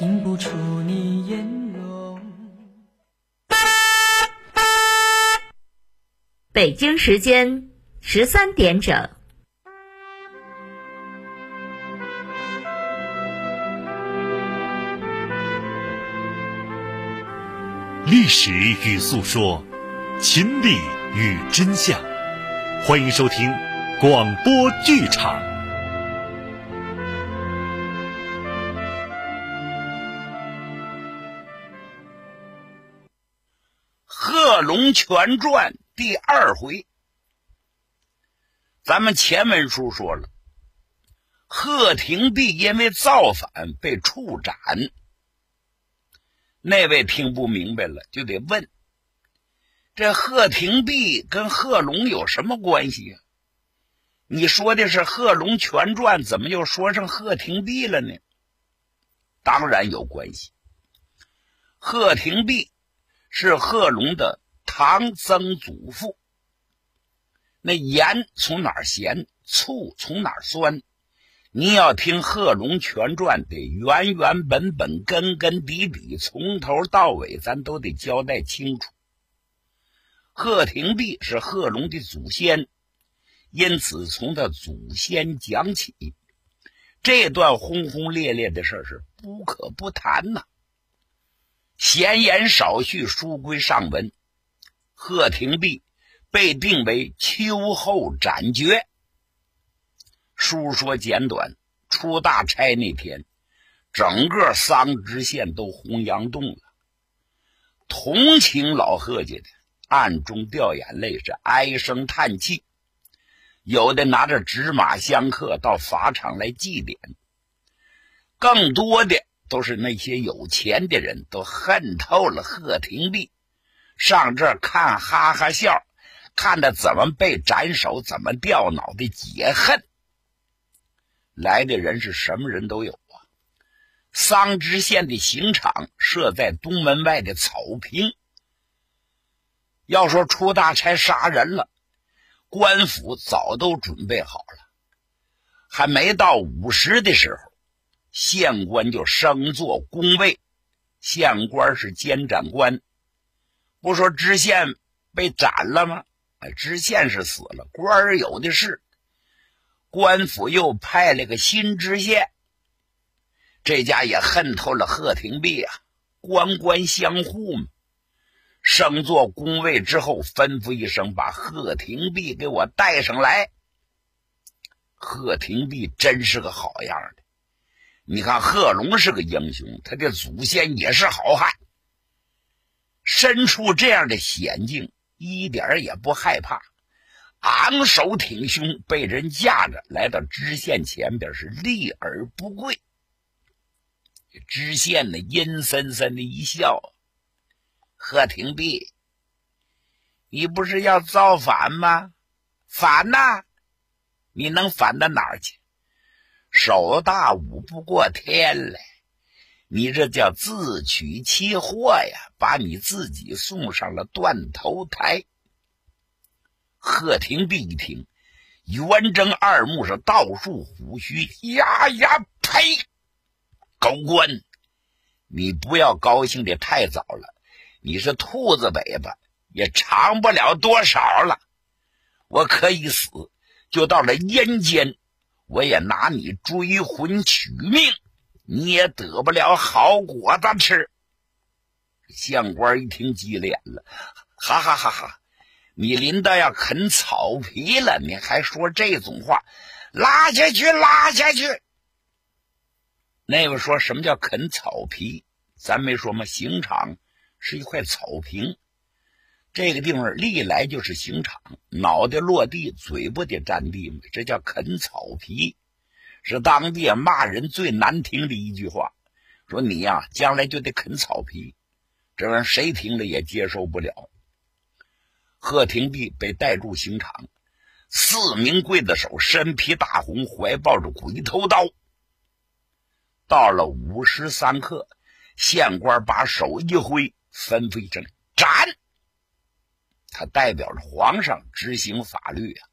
映不出你颜容。北京时间十三点整。历史与诉说，亲历与真相，欢迎收听广播剧场。《龙全传》第二回，咱们前文书说了，贺廷弼因为造反被处斩。那位听不明白了，就得问：这贺廷弼跟贺龙有什么关系呀、你说的是《贺龙全传》，怎么又说上贺廷弼了呢？当然有关系。贺廷弼是贺龙的唐曾祖父。那盐从哪儿咸，醋从哪儿酸？你要听《贺龙全传》，得原原本本、根根底底，从头到尾，咱都得交代清楚。贺廷弼是贺龙的祖先，因此从他祖先讲起。这段轰轰烈烈的事是不可不谈呐、闲言少叙，书归上文。贺廷弼被定为秋后斩决。书说简短，出大差那天，整个桑植县都红阳洞了。同情老贺家的，暗中掉眼泪，是唉声叹气。有的拿着纸马香客到法场来祭奠，更多的都是那些有钱的人，都恨透了贺廷弼，上这看哈哈笑，看他怎么被斩首，怎么掉脑袋，解恨。来的人是什么人都有啊。桑植县的刑场设在东门外的草坪。要说出大差杀人了，官府早都准备好了，还没到午时的时候，县官就升做公位。县官是监斩官，不说知县被斩了吗？哎，知县是死了，官儿有的是。官府又派了个新知县，这家也恨透了贺廷弼啊，官官相护嘛。升做公位之后，吩咐一声，把贺廷弼给我带上来。贺廷弼真是个好样的，你看贺龙是个英雄，他的祖先也是好汉，身处这样的险境，一点也不害怕。昂首挺胸，被人架着来到知县前边，是立而不跪。知县呢，阴森森的一笑：“贺廷弼，你不是要造反吗？反呐！你能反到哪儿去？手大舞不过天来，你这叫自取其祸呀！把你自己送上了断头台。”贺廷弼一听，圆睁二目，是倒竖虎须，呀呀呸！狗官，你不要高兴的太早了，你是兔子尾巴，也长不了多少了。我可以死，就到了阴间，我也拿你追魂取命，你也得不了好果子吃。县官一听急脸了，哈哈哈哈！你临到要啃草皮了，你还说这种话？拉下去，拉下去！那个说什么叫啃草皮？咱没说吗？刑场是一块草坪，这个地方历来就是刑场，脑袋落地，嘴不得沾地嘛，这叫啃草皮，是当地骂人最难听的一句话。说你呀、将来就得啃草皮，这玩意谁听了也接受不了。贺廷弼被带入刑场，四名刽子手身披大红，怀抱着鬼头刀。到了午时三刻，县官把手一挥，吩咐一声“斩”。他代表着皇上执行法律啊！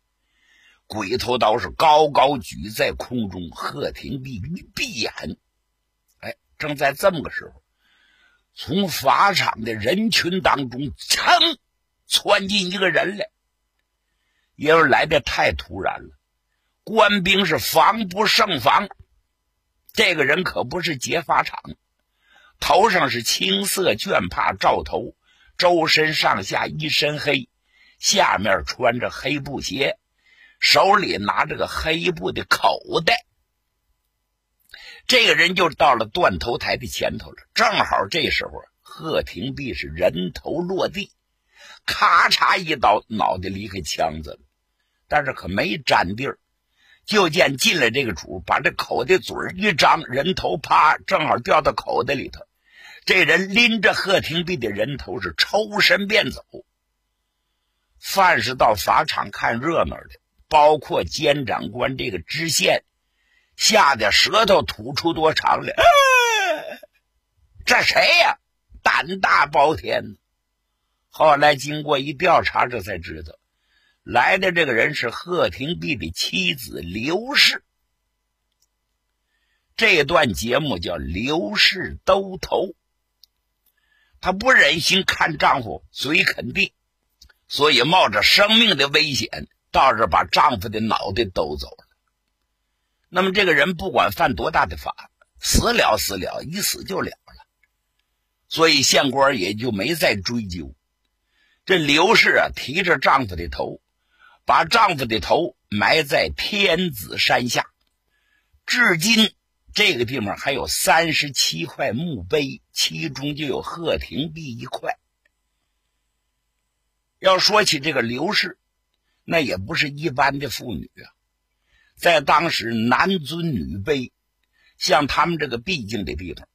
鬼头刀是高高举在空中，贺廷弼一闭眼，哎，正在这么个时候，从法场的人群当中，噌窜进一个人来。因为来的太突然了，官兵是防不胜防。这个人可不是劫法场，头上是青色绢帕罩头，周身上下一身黑，下面穿着黑布鞋，手里拿着个黑布的口袋。这个人就到了断头台的前头了。正好这时候，贺廷璧是人头落地，咔嚓一刀，脑袋离开枪子了，但是可没沾地儿。就见进来这个主，把这口袋嘴一张，人头啪，正好掉到口袋里头。这人拎着贺廷璧的人头是抽身便走。凡是到法场看热闹的，包括监长官这个知县，吓得舌头吐出多长来。这谁呀？胆大包天！后来经过一调查，这才知道。来的这个人是贺廷弼的妻子刘氏。这段节目叫刘氏兜头。她不忍心看丈夫嘴啃地，所以冒着生命的危险到这把丈夫的脑袋兜走了。那么这个人不管犯多大的法，死了死了，一死就了了，所以县官也就没再追究。这刘氏啊，提着丈夫的头。把丈夫的头埋在天子山下，至今这个地方还有三十七块墓碑，其中就有贺廷璧一块。要说起这个刘氏，那也不是一般的妇女啊，在当时男尊女卑，像他们这个僻静的地方，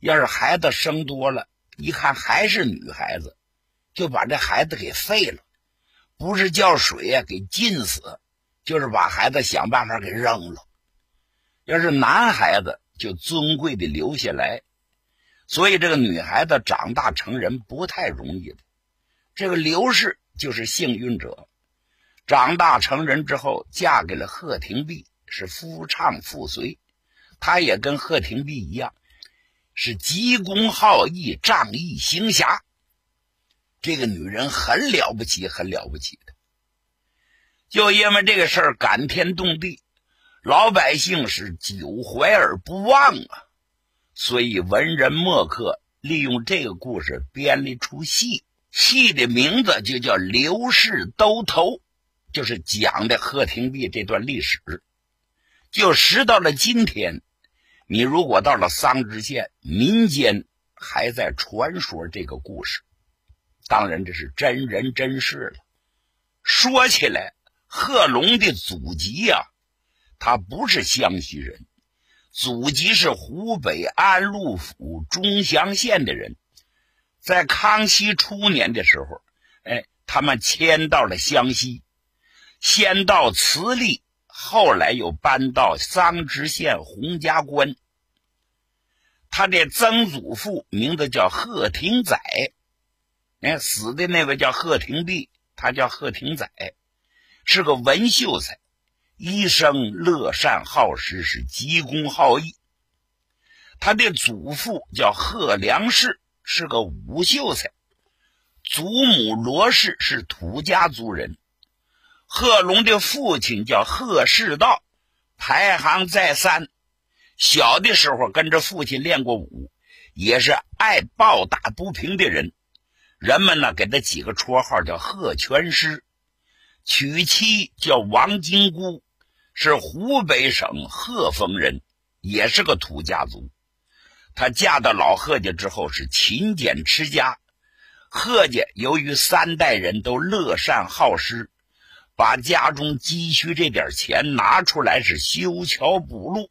要是孩子生多了，一看还是女孩子，就把这孩子给废了。不是叫水呀给浸死，就是把孩子想办法给扔了。要是男孩子，就尊贵的留下来。所以这个女孩子长大成人不太容易的。这个刘氏就是幸运者，长大成人之后嫁给了贺廷弼，是夫唱妇随。她也跟贺廷弼一样，是急公好义、仗义行侠。这个女人很了不起，很了不起的。就因为这个事儿感天动地，老百姓是久怀而不忘啊。所以文人墨客利用这个故事编了一出戏，戏的名字就叫《刘氏兜头》，就是讲的贺廷璧这段历史。就时到了今天，你如果到了桑植县，民间还在传说这个故事。当然，这是真人真事了。说起来，贺龙的祖籍呀，他不是湘西人，祖籍是湖北安陆府钟祥县的人。在康熙初年的时候，哎，他们迁到了湘西，先到慈利，后来又搬到桑植县洪家关。他的曾祖父名字叫贺廷载。哎，死的那位叫贺廷弼，他叫贺廷载，是个文秀才，一生乐善好施，是急公好义。他的祖父叫贺良氏，是个武秀才，祖母罗氏是土家族人。贺龙的父亲叫贺世道，排行在三。小的时候跟着父亲练过武，也是爱抱打不平的人。人们呢给他起个绰号叫贺全师，娶妻叫王金姑，是湖北省鹤峰人，也是个土家族。她嫁到老贺家之后是勤俭持家，贺家由于三代人都乐善好施，把家中积蓄这点钱拿出来是修桥补路。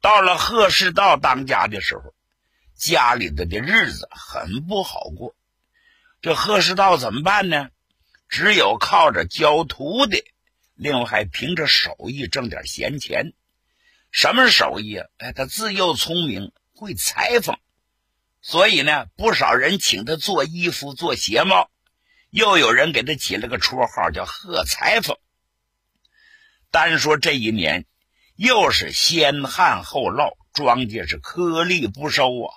到了贺世道当家的时候，家里头的日子很不好过。这贺世道怎么办呢？只有靠着教徒弟，另外还凭着手艺挣点闲钱。什么手艺啊？哎，他自幼聪明，会裁缝，所以呢，不少人请他做衣服、做鞋帽，又有人给他起了个绰号叫“贺裁缝”。单说这一年，又是先旱后涝，庄稼是颗粒不收啊！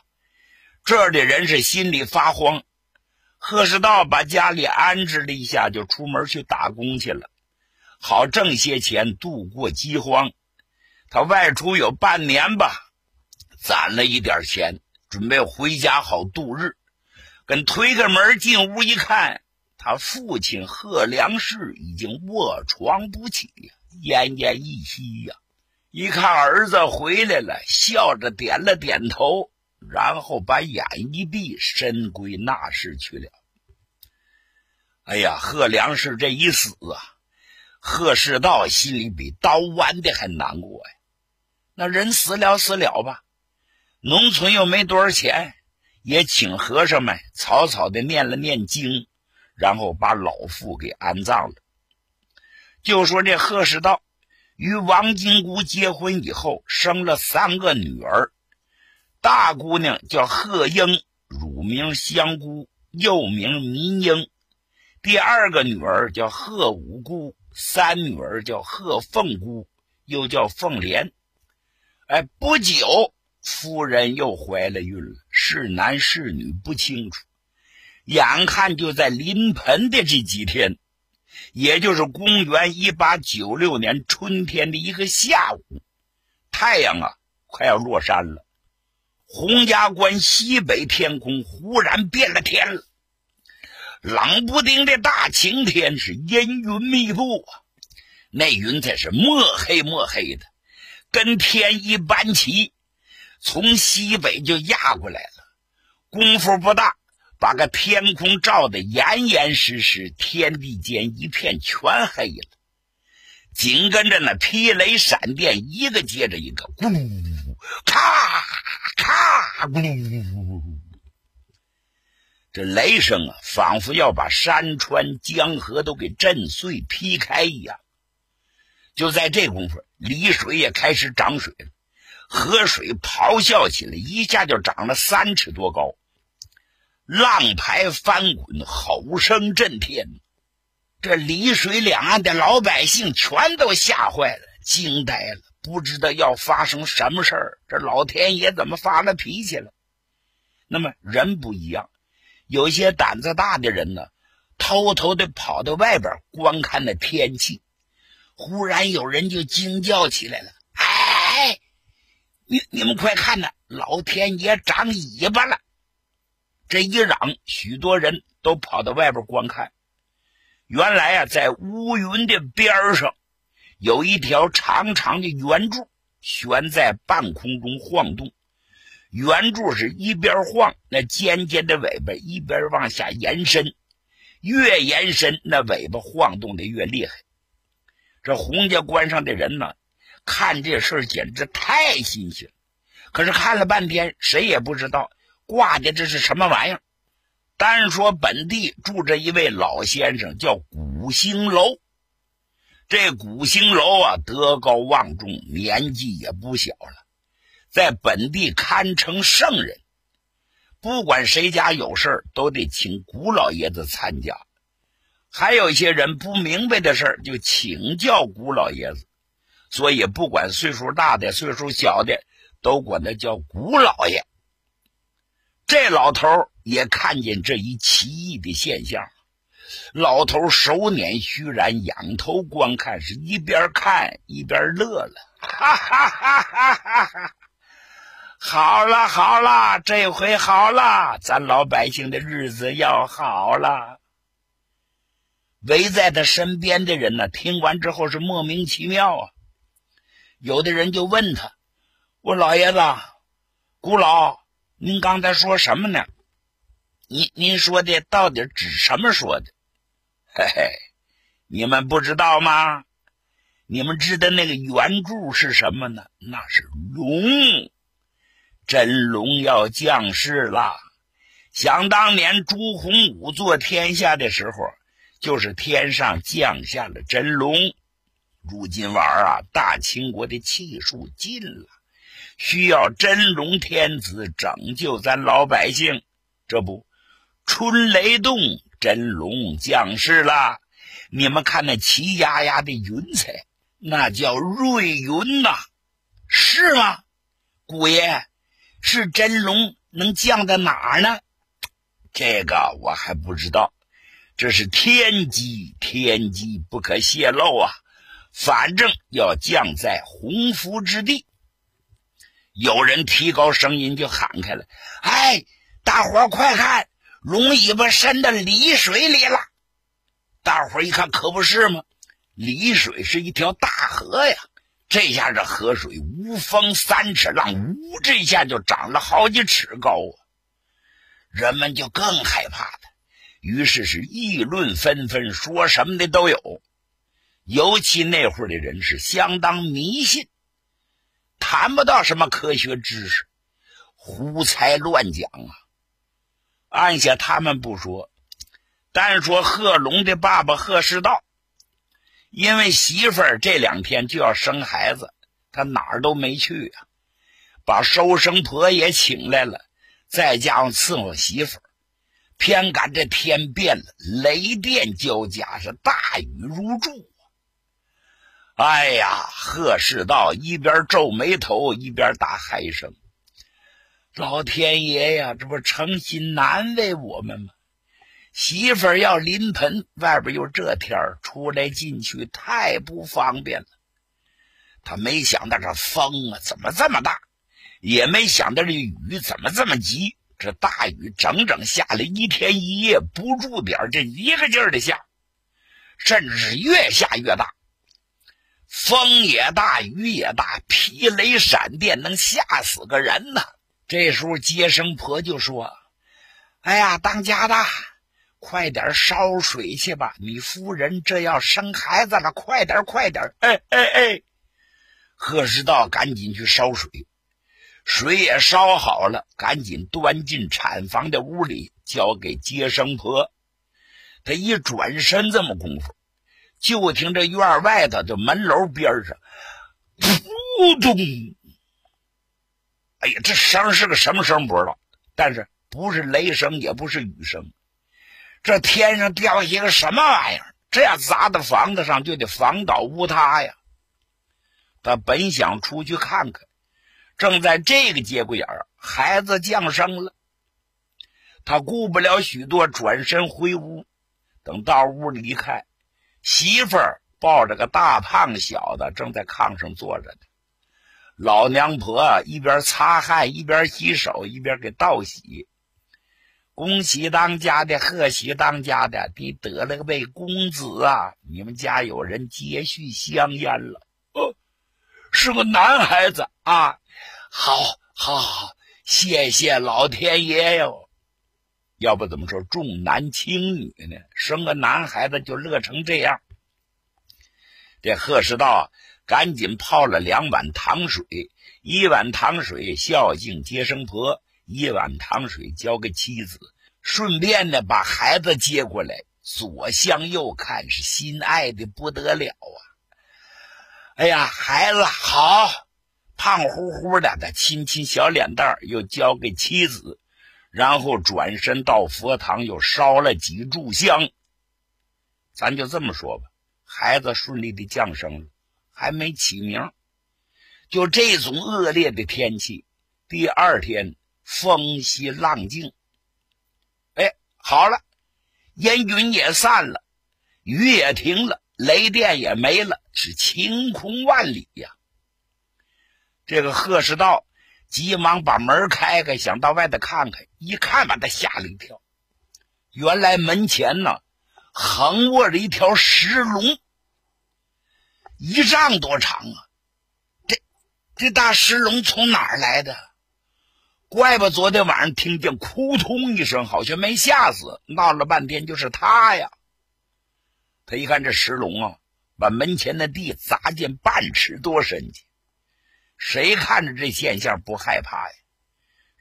这儿的人是心里发慌。贺世道把家里安置了一下，就出门去打工去了，好挣些钱度过饥荒。他外出有半年吧，攒了一点钱，准备回家好度日。跟推开门进屋一看，他父亲贺良士已经卧床不起呀，奄奄一息呀。一看儿子回来了，笑着点了点头，然后把眼一闭，深归那室去了。哎呀，贺良士这一死啊，贺世道心里比刀剜的还难过呀。那人死了死了吧，农村又没多少钱，也请和尚们草草的念了念经，然后把老妇给安葬了。就说这贺世道。与王金姑结婚以后，生了三个女儿。大姑娘叫贺英，乳名香姑，又名民英；第二个女儿叫贺五姑，三女儿叫贺凤姑，又叫凤莲。哎，不久夫人又怀了孕了，是男是女不清楚。眼看就在临盆的这几天。也就是公元一八九六年春天的一个下午，太阳啊快要落山了，洪家关西北天空忽然变了天了，冷不丁的大晴天是阴云密布啊，那云彩是墨黑墨黑的，跟天一般齐，从西北就压过来了，功夫不大。把个天空照得严严实实，天地间一片全黑了。紧跟着那霹雷闪电，一个接着一个，咕，咔咔，咕，这雷声啊，仿佛要把山川江河都给震碎劈开一样。就在这功夫，丽水也开始涨水了，河水咆哮起来，一下就涨了三尺多高。浪排翻滚，吼声震天。这丽水两岸的老百姓全都吓坏了，惊呆了，不知道要发生什么事儿。这老天爷怎么发了脾气了？那么人不一样，有些胆子大的人呢，偷偷的跑到外边观看那天气。忽然有人就惊叫起来了：“哎，你你们快看呐，老天爷长尾巴了！”这一嚷，许多人都跑到外边观看。原来啊，在乌云的边上，有一条长长的圆柱悬在半空中晃动。圆柱是一边晃，那尖尖的尾巴一边往下延伸，越延伸，那尾巴晃动的越厉害。这洪家关上的人呢，看这事简直太新鲜。可是看了半天，谁也不知道。挂的这是什么玩意儿？单说本地住着一位老先生，叫古兴楼。这古兴楼啊，德高望重，年纪也不小了，在本地堪称圣人。不管谁家有事都得请古老爷子参加。还有一些人不明白的事就请教古老爷子。所以，不管岁数大的、岁数小的，都管他叫古老爷。这老头也看见这一奇异的现象，老头手捻虚髯，仰头观看，是一边看一边乐了，哈哈哈哈哈哈！好了好了，这回好了，咱老百姓的日子要好了。围在他身边的人呢，听完之后是莫名其妙啊。有的人就问他：“我老爷子，古老。”您刚才说什么呢？您您说的到底指什么说的？嘿嘿，你们不知道吗？你们知道那个圆柱是什么呢？那是龙，真龙要降世了。想当年朱洪武做天下的时候，就是天上降下了真龙。如今玩啊，大清国的气数尽了。需要真龙天子拯救咱老百姓，这不，春雷动，真龙降世了。你们看那齐压压的云彩，那叫瑞云呐，是吗？姑爷，是真龙能降在哪儿呢？这个我还不知道，这是天机，天机不可泄露啊。反正要降在洪福之地。有人提高声音就喊开了：“哎，大伙儿快看，龙尾巴伸到丽水里了！”大伙儿一看，可不是吗？丽水是一条大河呀。这下这河水无风三尺浪，呜，这下就涨了好几尺高啊！人们就更害怕了，于是是议论纷纷，说什么的都有。尤其那会儿的人是相当迷信，谈不到什么科学知识，胡猜乱讲啊。按下他们不说，单说贺龙的爸爸贺世道。因为媳妇儿这两天就要生孩子，他哪儿都没去啊，把收生婆也请来了，再加上伺候媳妇儿，偏赶这天变了，雷电交加，是大雨如注！哎呀，贺世道一边皱眉头，一边打嗨声：“老天爷呀，这不诚心难为我们吗？”媳妇儿要临盆，外边又这天，出来进去太不方便了。他没想到这风啊怎么这么大，也没想到这雨怎么这么急。这大雨整整下了一天一夜，不住点这一个劲儿的下，甚至是越下越大。风也大，雨也大，劈雷闪电，能吓死个人呐！这时候接生婆就说：“哎呀，当家的。”快点烧水去吧！你夫人这要生孩子了，快点，快点！哎哎哎！贺世道赶紧去烧水，水也烧好了，赶紧端进产房的屋里，交给接生婆。他一转身，这么功夫，就听这院外头的门楼边上，扑通！哎呀，这声是个什么声？不知道，但是不是雷声，也不是雨声。这天上掉下一个什么玩意儿？这要砸到房子上，就得房倒屋塌呀！他本想出去看看，正在这个节骨眼儿，孩子降生了。他顾不了许多，转身回屋。等到屋里一看，媳妇儿抱着个大胖小子，正在炕上坐着呢。老娘婆一边擦汗，一边洗手，一边给道喜。恭喜当家的，贺喜当家的，你得了个位公子啊！你们家有人接续香烟了，哦，是个男孩子啊！好，好，好，谢谢老天爷哟！要不怎么说重男轻女呢？生个男孩子就乐成这样。这贺世道赶紧泡了两碗糖水，一碗糖水孝敬接生婆。一碗糖水交给妻子，顺便呢把孩子接过来，左相右看，是心爱的不得了啊！哎呀，孩子好，胖乎乎的，他亲亲小脸蛋又交给妻子，然后转身到佛堂又烧了几炷香。咱就这么说吧，孩子顺利的降生了，还没起名。就这种恶劣的天气，第二天。风息浪静，哎，好了，烟云也散了，雨也停了，雷电也没了，是晴空万里呀。这个贺世道急忙把门开开，想到外头看看，一看把他吓了一跳。原来门前呢，横卧着一条石龙，一丈多长啊！这这大石龙从哪儿来的？怪不昨天晚上听见“扑通”一声，好像没吓死，闹了半天就是他呀。他一看这石龙啊，把门前的地砸进半尺多深去。谁看着这现象不害怕呀？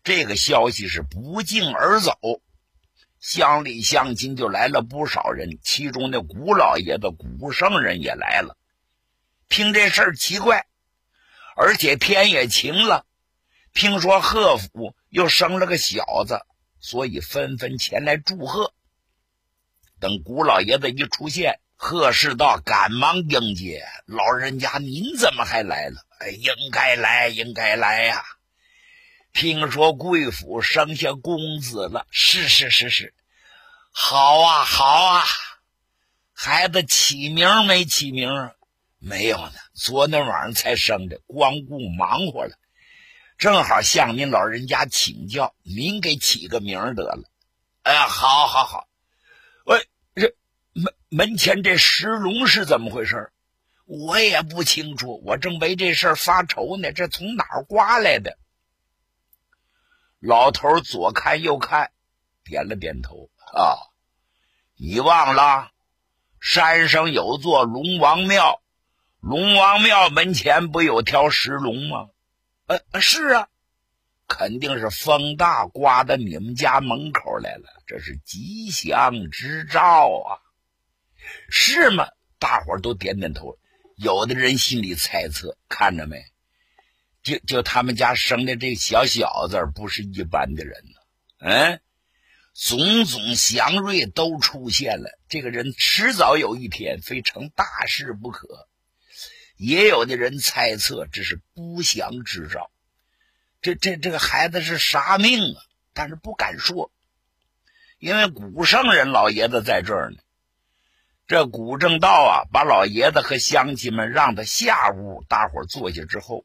这个消息是不胫而走，乡里乡亲就来了不少人，其中那古老爷子、古圣人也来了。听这事儿奇怪，而且天也晴了。听说贺府又生了个小子，所以纷纷前来祝贺。等古老爷子一出现，贺世道赶忙迎接老人家：“您怎么还来了？哎，应该来，应该来呀！听说贵府生下公子了，是是是是，好啊好啊，孩子起名没起名？没有呢，昨天晚上才生的，光顾忙活了，正好向您老人家请教，您给起个名得了。哎，好好好，喂，这门门前这石龙是怎么回事？我也不清楚，我正为这事儿发愁呢，这从哪儿刮来的？老头左看右看，点了点头。啊，你忘了，山上有座龙王庙，龙王庙门前不有条石龙吗？呃，是啊，肯定是风大刮到你们家门口来了，这是吉祥之兆啊，是吗？大伙都点点头，有的人心里猜测，看着没？就就他们家生的这小小子不是一般的人呢，嗯，种种祥瑞都出现了，这个人迟早有一天非成大事不可。也有的人猜测这是不祥之兆，这这这个孩子是啥命啊？但是不敢说，因为古圣人老爷子在这儿呢。这古正道啊，把老爷子和乡亲们让到下屋，大伙坐下之后。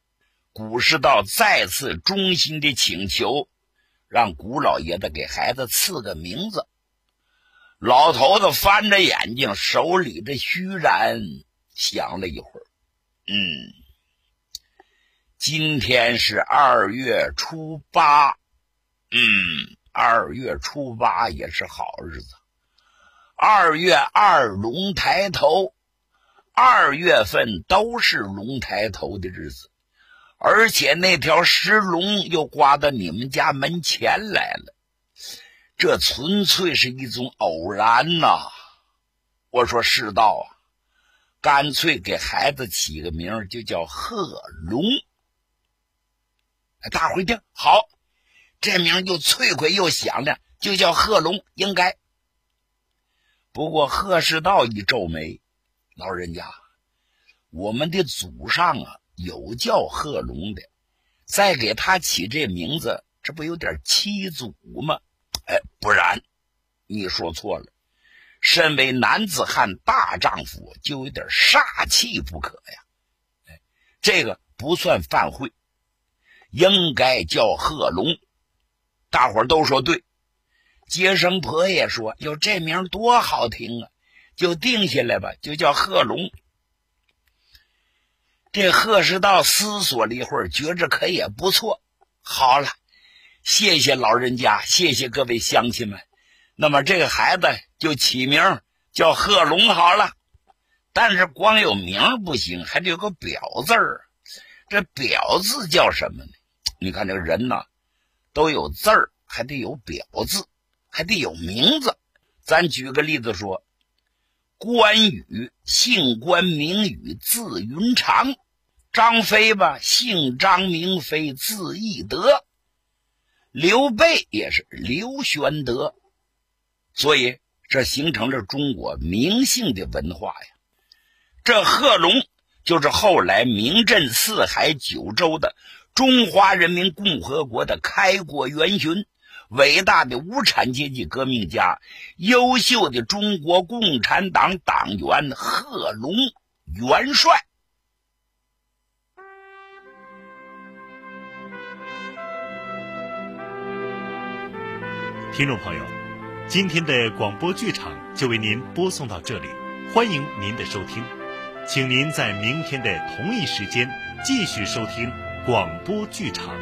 古世道再次衷心的请求，让古老爷子给孩子赐个名字。老头子翻着眼睛，手里的虚然，想了一会儿，嗯，今天是二月初八，嗯，二月初八也是好日子。二月二龙抬头，二月份都是龙抬头的日子。而且那条石龙又刮到你们家门前来了，这纯粹是一种偶然呐！我说世道啊，干脆给孩子起个名就叫贺龙。大伙一听好，这名又脆快又响亮，就叫贺龙，应该。不过贺世道一皱眉，老人家，我们的祖上啊。有叫贺龙的，再给他起这名字，这不有点欺祖吗？哎，不然，你说错了。身为男子汉大丈夫，就有点煞气不可呀。哎，这个不算犯讳，应该叫贺龙。大伙都说对，接生婆也说：“哟，这名多好听啊！”就定下来吧，就叫贺龙。这贺世道思索了一会儿，觉着可也不错。好了，谢谢老人家，谢谢各位乡亲们。那么这个孩子就起名叫贺龙好了。但是光有名不行，还得有个表字儿。这表字叫什么呢？你看这个人呐，都有字儿，还得有表字，还得有名字。咱举个例子说，关羽姓关，名羽，字云长。张飞吧，姓张名飞，字翼德；刘备也是刘玄德，所以这形成了中国名姓的文化呀。这贺龙就是后来名震四海九州的中华人民共和国的开国元勋、伟大的无产阶级革命家、优秀的中国共产党党员贺龙元帅。听众朋友，今天的广播剧场就为您播送到这里，欢迎您的收听，请您在明天的同一时间继续收听广播剧场。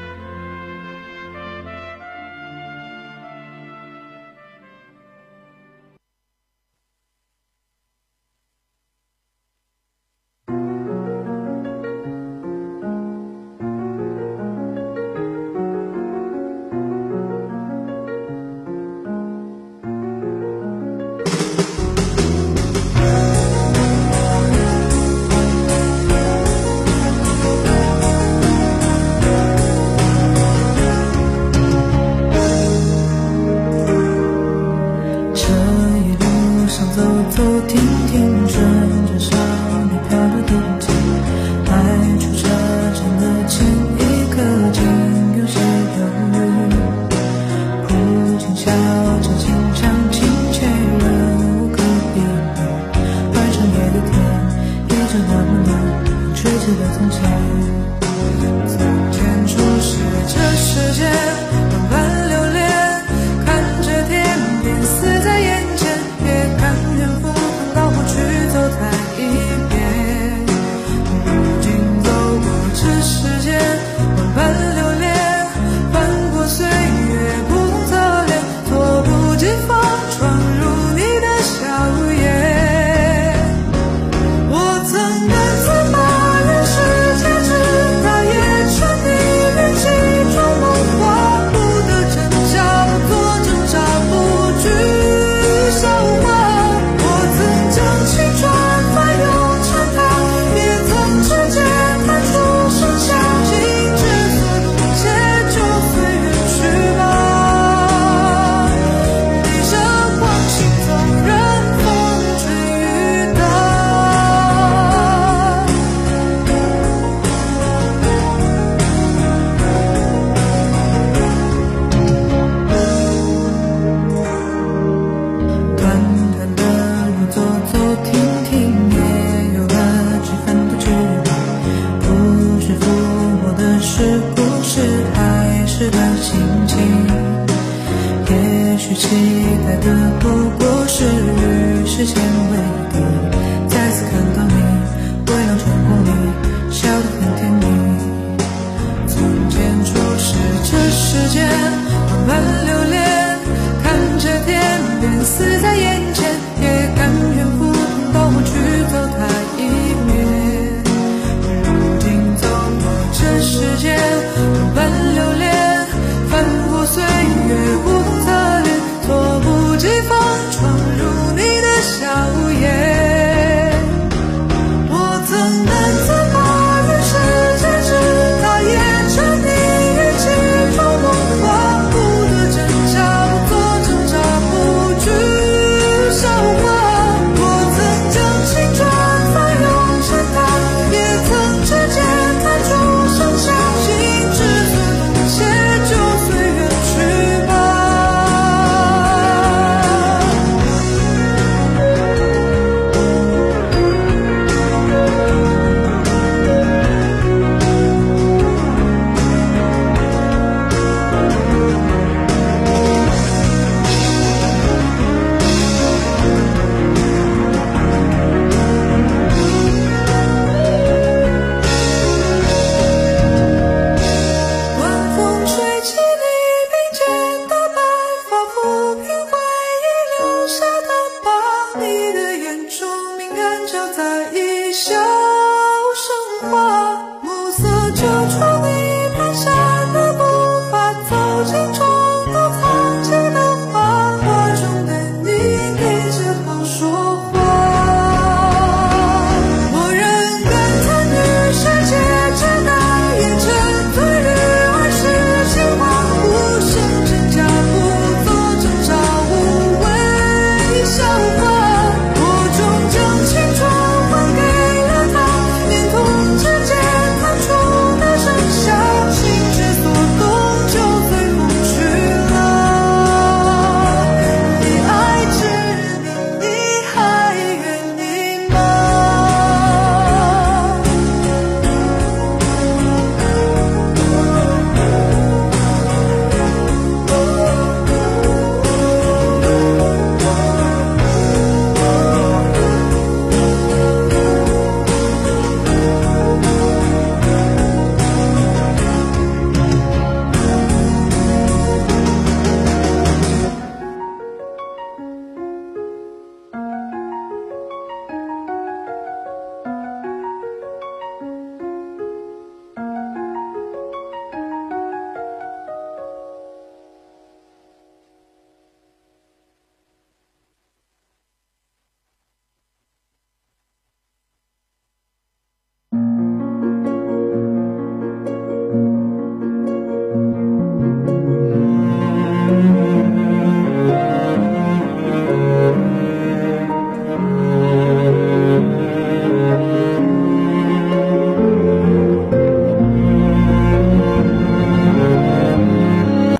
show.